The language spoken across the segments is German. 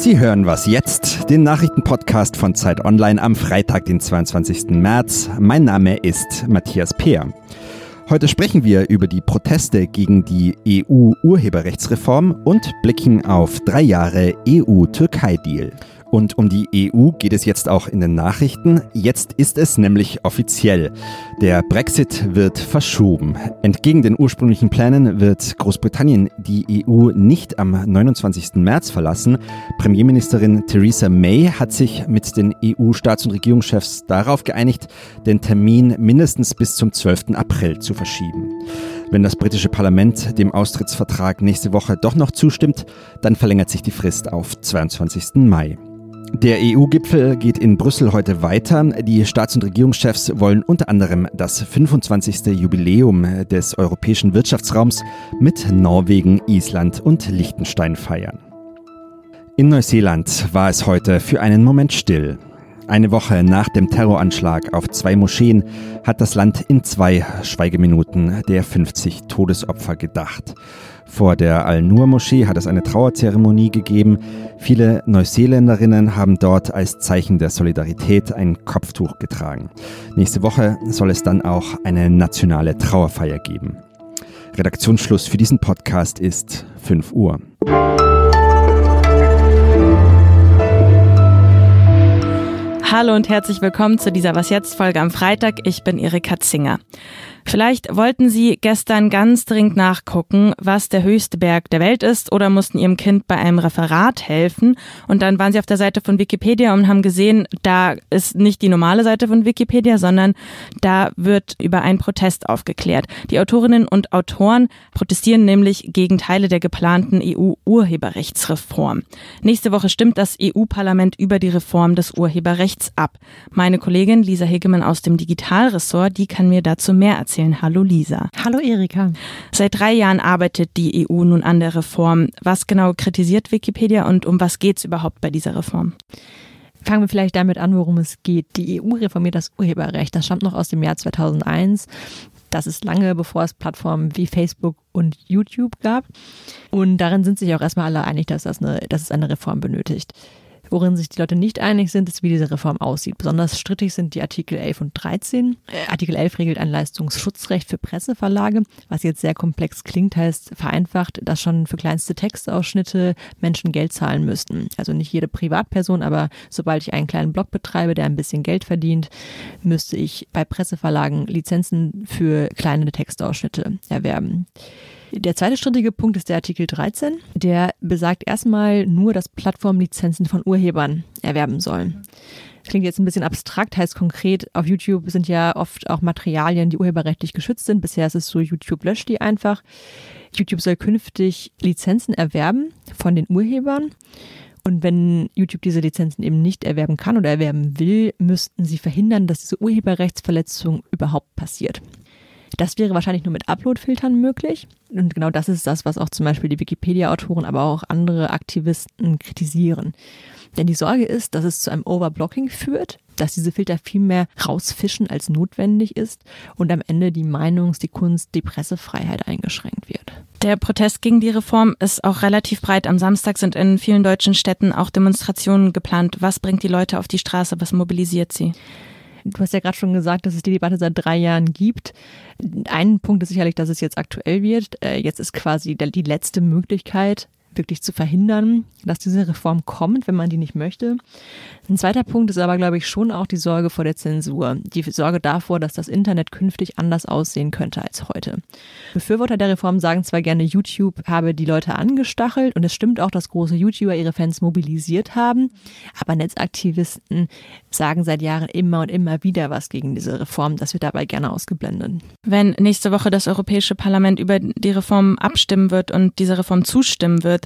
Sie hören was jetzt, den Nachrichtenpodcast von Zeit Online am Freitag, den 22. März. Mein Name ist Matthias Peer. Heute sprechen wir über die Proteste gegen die EU-Urheberrechtsreform und blicken auf drei Jahre EU-Türkei-Deal. Und um die EU geht es jetzt auch in den Nachrichten. Jetzt ist es nämlich offiziell. Der Brexit wird verschoben. Entgegen den ursprünglichen Plänen wird Großbritannien die EU nicht am 29. März verlassen. Premierministerin Theresa May hat sich mit den EU-Staats- und Regierungschefs darauf geeinigt, den Termin mindestens bis zum 12. April zu verschieben. Wenn das britische Parlament dem Austrittsvertrag nächste Woche doch noch zustimmt, dann verlängert sich die Frist auf 22. Mai. Der EU-Gipfel geht in Brüssel heute weiter. Die Staats- und Regierungschefs wollen unter anderem das 25. Jubiläum des europäischen Wirtschaftsraums mit Norwegen, Island und Liechtenstein feiern. In Neuseeland war es heute für einen Moment still. Eine Woche nach dem Terroranschlag auf zwei Moscheen hat das Land in zwei Schweigeminuten der 50 Todesopfer gedacht. Vor der Al-Nur-Moschee hat es eine Trauerzeremonie gegeben. Viele Neuseeländerinnen haben dort als Zeichen der Solidarität ein Kopftuch getragen. Nächste Woche soll es dann auch eine nationale Trauerfeier geben. Redaktionsschluss für diesen Podcast ist 5 Uhr. Hallo und herzlich willkommen zu dieser Was jetzt Folge am Freitag. Ich bin Erika Zinger. Vielleicht wollten Sie gestern ganz dringend nachgucken, was der höchste Berg der Welt ist oder mussten Ihrem Kind bei einem Referat helfen. Und dann waren Sie auf der Seite von Wikipedia und haben gesehen, da ist nicht die normale Seite von Wikipedia, sondern da wird über einen Protest aufgeklärt. Die Autorinnen und Autoren protestieren nämlich gegen Teile der geplanten EU-Urheberrechtsreform. Nächste Woche stimmt das EU-Parlament über die Reform des Urheberrechts ab. Meine Kollegin Lisa Hegemann aus dem Digitalressort, die kann mir dazu mehr erzählen erzählen. Hallo Lisa. Hallo Erika. Seit drei Jahren arbeitet die EU nun an der Reform. Was genau kritisiert Wikipedia und um was geht es überhaupt bei dieser Reform? Fangen wir vielleicht damit an, worum es geht. Die EU reformiert das Urheberrecht. Das stammt noch aus dem Jahr 2001. Das ist lange bevor es Plattformen wie Facebook und YouTube gab. Und darin sind sich auch erstmal alle einig, dass, das eine, dass es eine Reform benötigt. Worin sich die Leute nicht einig sind, ist, wie diese Reform aussieht. Besonders strittig sind die Artikel 11 und 13. Äh, Artikel 11 regelt ein Leistungsschutzrecht für Presseverlage, was jetzt sehr komplex klingt, heißt vereinfacht, dass schon für kleinste Textausschnitte Menschen Geld zahlen müssten. Also nicht jede Privatperson, aber sobald ich einen kleinen Blog betreibe, der ein bisschen Geld verdient, müsste ich bei Presseverlagen Lizenzen für kleine Textausschnitte erwerben. Der zweite strittige Punkt ist der Artikel 13. Der besagt erstmal nur, dass Plattformen Lizenzen von Urhebern erwerben sollen. Klingt jetzt ein bisschen abstrakt, heißt konkret, auf YouTube sind ja oft auch Materialien, die urheberrechtlich geschützt sind. Bisher ist es so, YouTube löscht die einfach. YouTube soll künftig Lizenzen erwerben von den Urhebern. Und wenn YouTube diese Lizenzen eben nicht erwerben kann oder erwerben will, müssten sie verhindern, dass diese Urheberrechtsverletzung überhaupt passiert. Das wäre wahrscheinlich nur mit Upload-Filtern möglich. Und genau das ist das, was auch zum Beispiel die Wikipedia-Autoren, aber auch andere Aktivisten kritisieren. Denn die Sorge ist, dass es zu einem Overblocking führt, dass diese Filter viel mehr rausfischen, als notwendig ist und am Ende die Meinungs-, die Kunst-, die Pressefreiheit eingeschränkt wird. Der Protest gegen die Reform ist auch relativ breit. Am Samstag sind in vielen deutschen Städten auch Demonstrationen geplant. Was bringt die Leute auf die Straße? Was mobilisiert sie? Du hast ja gerade schon gesagt, dass es die Debatte seit drei Jahren gibt. Ein Punkt ist sicherlich, dass es jetzt aktuell wird. Äh, jetzt ist quasi die letzte Möglichkeit, wirklich zu verhindern, dass diese Reform kommt, wenn man die nicht möchte. Ein zweiter Punkt ist aber, glaube ich, schon auch die Sorge vor der Zensur. Die Sorge davor, dass das Internet künftig anders aussehen könnte als heute. Befürworter der Reform sagen zwar gerne, YouTube habe die Leute angestachelt und es stimmt auch, dass große YouTuber ihre Fans mobilisiert haben, aber Netzaktivisten sagen seit Jahren immer und immer wieder was gegen diese Reform. Das wird dabei gerne ausgeblendet. Wenn nächste Woche das Europäische Parlament über die Reform abstimmen wird und diese Reform zustimmen wird,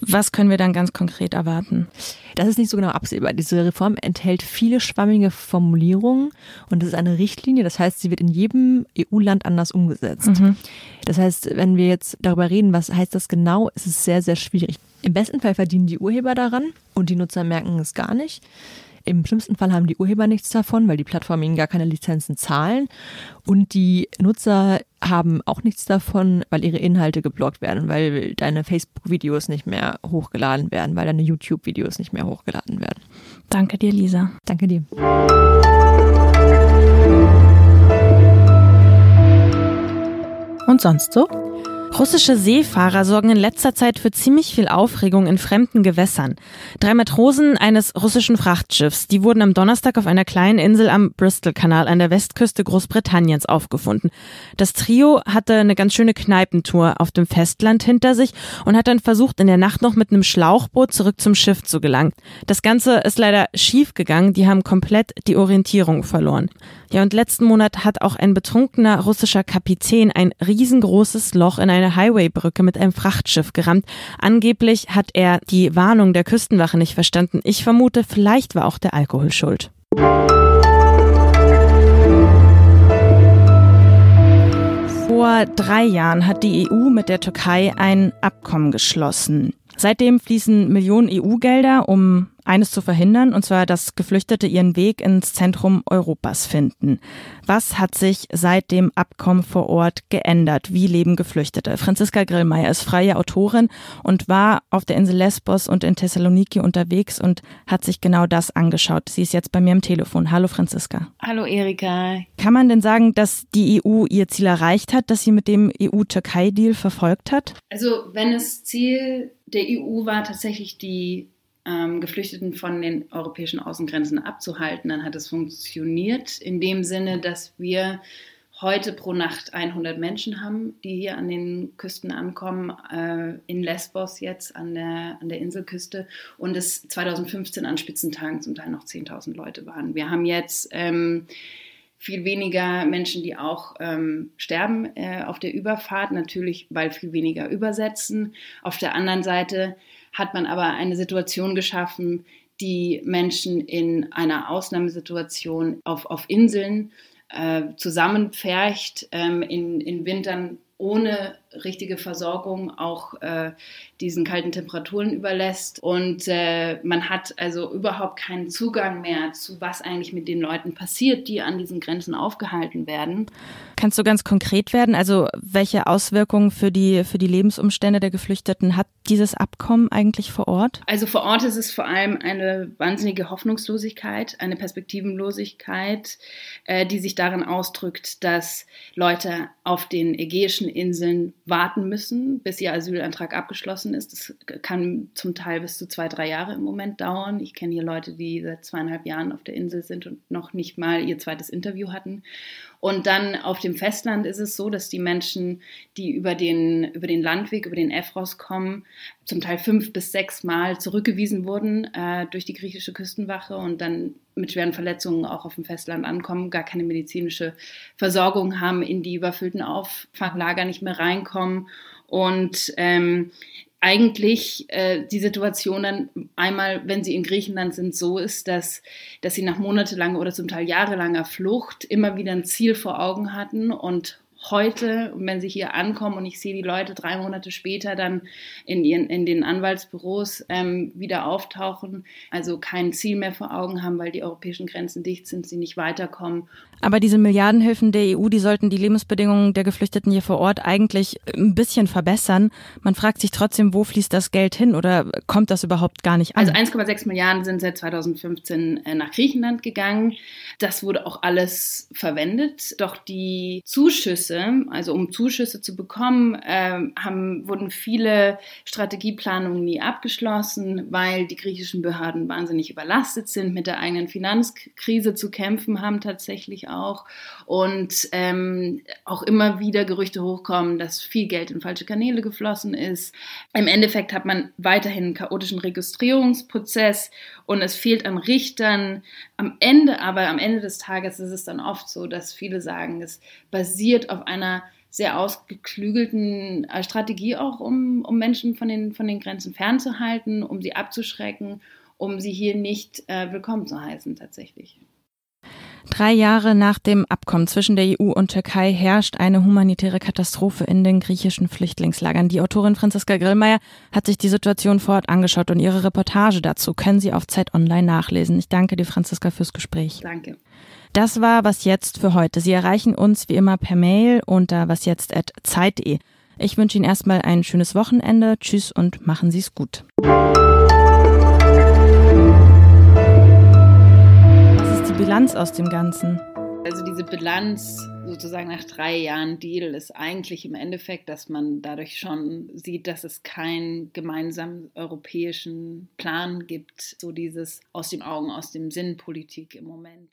was können wir dann ganz konkret erwarten? Das ist nicht so genau absehbar. Diese Reform enthält viele schwammige Formulierungen und es ist eine Richtlinie. Das heißt, sie wird in jedem EU-Land anders umgesetzt. Mhm. Das heißt, wenn wir jetzt darüber reden, was heißt das genau, ist es sehr, sehr schwierig. Im besten Fall verdienen die Urheber daran und die Nutzer merken es gar nicht. Im schlimmsten Fall haben die Urheber nichts davon, weil die Plattformen ihnen gar keine Lizenzen zahlen. Und die Nutzer haben auch nichts davon, weil ihre Inhalte geblockt werden, weil deine Facebook-Videos nicht mehr hochgeladen werden, weil deine YouTube-Videos nicht mehr hochgeladen werden. Danke dir, Lisa. Danke dir. Und sonst so? Russische Seefahrer sorgen in letzter Zeit für ziemlich viel Aufregung in fremden Gewässern. Drei Matrosen eines russischen Frachtschiffs, die wurden am Donnerstag auf einer kleinen Insel am Bristol-Kanal an der Westküste Großbritanniens aufgefunden. Das Trio hatte eine ganz schöne Kneipentour auf dem Festland hinter sich und hat dann versucht, in der Nacht noch mit einem Schlauchboot zurück zum Schiff zu gelangen. Das Ganze ist leider schief gegangen, die haben komplett die Orientierung verloren. Ja, und letzten Monat hat auch ein betrunkener russischer Kapitän ein riesengroßes Loch in eine Highwaybrücke mit einem Frachtschiff gerammt. Angeblich hat er die Warnung der Küstenwache nicht verstanden. Ich vermute, vielleicht war auch der Alkohol schuld. Vor drei Jahren hat die EU mit der Türkei ein Abkommen geschlossen. Seitdem fließen Millionen EU-Gelder, um eines zu verhindern, und zwar, dass Geflüchtete ihren Weg ins Zentrum Europas finden. Was hat sich seit dem Abkommen vor Ort geändert? Wie leben Geflüchtete? Franziska Grillmeier ist freie Autorin und war auf der Insel Lesbos und in Thessaloniki unterwegs und hat sich genau das angeschaut. Sie ist jetzt bei mir am Telefon. Hallo Franziska. Hallo Erika. Kann man denn sagen, dass die EU ihr Ziel erreicht hat, dass sie mit dem EU-Türkei-Deal verfolgt hat? Also wenn das Ziel der EU war, tatsächlich die ähm, Geflüchteten von den europäischen Außengrenzen abzuhalten, dann hat es funktioniert in dem Sinne, dass wir heute pro Nacht 100 Menschen haben, die hier an den Küsten ankommen, äh, in Lesbos jetzt an der, an der Inselküste und es 2015 an Spitzentagen zum Teil noch 10.000 Leute waren. Wir haben jetzt ähm, viel weniger Menschen, die auch ähm, sterben äh, auf der Überfahrt, natürlich weil viel weniger übersetzen. Auf der anderen Seite hat man aber eine Situation geschaffen, die Menschen in einer Ausnahmesituation auf, auf Inseln äh, zusammenpfercht, ähm, in, in Wintern ohne richtige Versorgung auch äh, diesen kalten Temperaturen überlässt. Und äh, man hat also überhaupt keinen Zugang mehr zu, was eigentlich mit den Leuten passiert, die an diesen Grenzen aufgehalten werden. Kannst du ganz konkret werden? Also welche Auswirkungen für die, für die Lebensumstände der Geflüchteten hat dieses Abkommen eigentlich vor Ort? Also vor Ort ist es vor allem eine wahnsinnige Hoffnungslosigkeit, eine Perspektivenlosigkeit, äh, die sich darin ausdrückt, dass Leute auf den ägäischen Inseln warten müssen, bis ihr Asylantrag abgeschlossen ist. Das kann zum Teil bis zu zwei, drei Jahre im Moment dauern. Ich kenne hier Leute, die seit zweieinhalb Jahren auf der Insel sind und noch nicht mal ihr zweites Interview hatten. Und dann auf dem Festland ist es so, dass die Menschen, die über den, über den Landweg, über den Efros kommen, zum Teil fünf bis sechs Mal zurückgewiesen wurden äh, durch die griechische Küstenwache und dann mit schweren Verletzungen auch auf dem Festland ankommen, gar keine medizinische Versorgung haben, in die überfüllten Auffanglager nicht mehr reinkommen. Und ähm, eigentlich äh, die Situation dann einmal, wenn sie in Griechenland sind, so ist, dass, dass sie nach monatelanger oder zum Teil jahrelanger Flucht immer wieder ein Ziel vor Augen hatten und heute, wenn sie hier ankommen und ich sehe die Leute drei Monate später dann in, ihren, in den Anwaltsbüros ähm, wieder auftauchen, also kein Ziel mehr vor Augen haben, weil die europäischen Grenzen dicht sind, sie nicht weiterkommen. Aber diese Milliardenhilfen der EU, die sollten die Lebensbedingungen der Geflüchteten hier vor Ort eigentlich ein bisschen verbessern. Man fragt sich trotzdem, wo fließt das Geld hin oder kommt das überhaupt gar nicht an? Also 1,6 Milliarden sind seit 2015 äh, nach Griechenland gegangen. Das wurde auch alles verwendet. Doch die Zuschüsse also um Zuschüsse zu bekommen, äh, haben, wurden viele Strategieplanungen nie abgeschlossen, weil die griechischen Behörden wahnsinnig überlastet sind, mit der eigenen Finanzkrise zu kämpfen haben tatsächlich auch und ähm, auch immer wieder Gerüchte hochkommen, dass viel Geld in falsche Kanäle geflossen ist. Im Endeffekt hat man weiterhin einen chaotischen Registrierungsprozess und es fehlt an Richtern. Am Ende, aber am Ende des Tages ist es dann oft so, dass viele sagen, es basiert auf einer sehr ausgeklügelten äh, Strategie auch, um, um Menschen von den, von den Grenzen fernzuhalten, um sie abzuschrecken, um sie hier nicht äh, willkommen zu heißen tatsächlich. Drei Jahre nach dem Abkommen zwischen der EU und Türkei herrscht eine humanitäre Katastrophe in den griechischen Flüchtlingslagern. Die Autorin Franziska Grillmeier hat sich die Situation vor Ort angeschaut und ihre Reportage dazu können Sie auf Zeit Online nachlesen. Ich danke dir, Franziska, fürs Gespräch. Danke. Das war was jetzt für heute. Sie erreichen uns wie immer per Mail unter wasjetzt@zeit.de. Ich wünsche Ihnen erstmal ein schönes Wochenende. Tschüss und machen Sie es gut. Bilanz aus dem Ganzen? Also diese Bilanz sozusagen nach drei Jahren Deal ist eigentlich im Endeffekt, dass man dadurch schon sieht, dass es keinen gemeinsamen europäischen Plan gibt, so dieses aus den Augen, aus dem Sinn Politik im Moment.